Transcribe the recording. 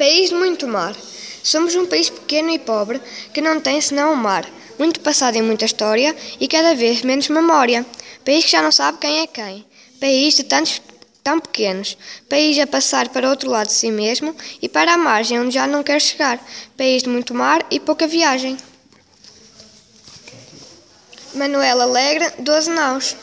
País de muito mar. Somos um país pequeno e pobre que não tem senão o mar, muito passado e muita história e cada vez menos memória. País que já não sabe quem é quem. País de tantos tão pequenos. País a passar para outro lado de si mesmo e para a margem onde já não quer chegar. País de muito mar e pouca viagem. Manuel Alegre, 12 naus.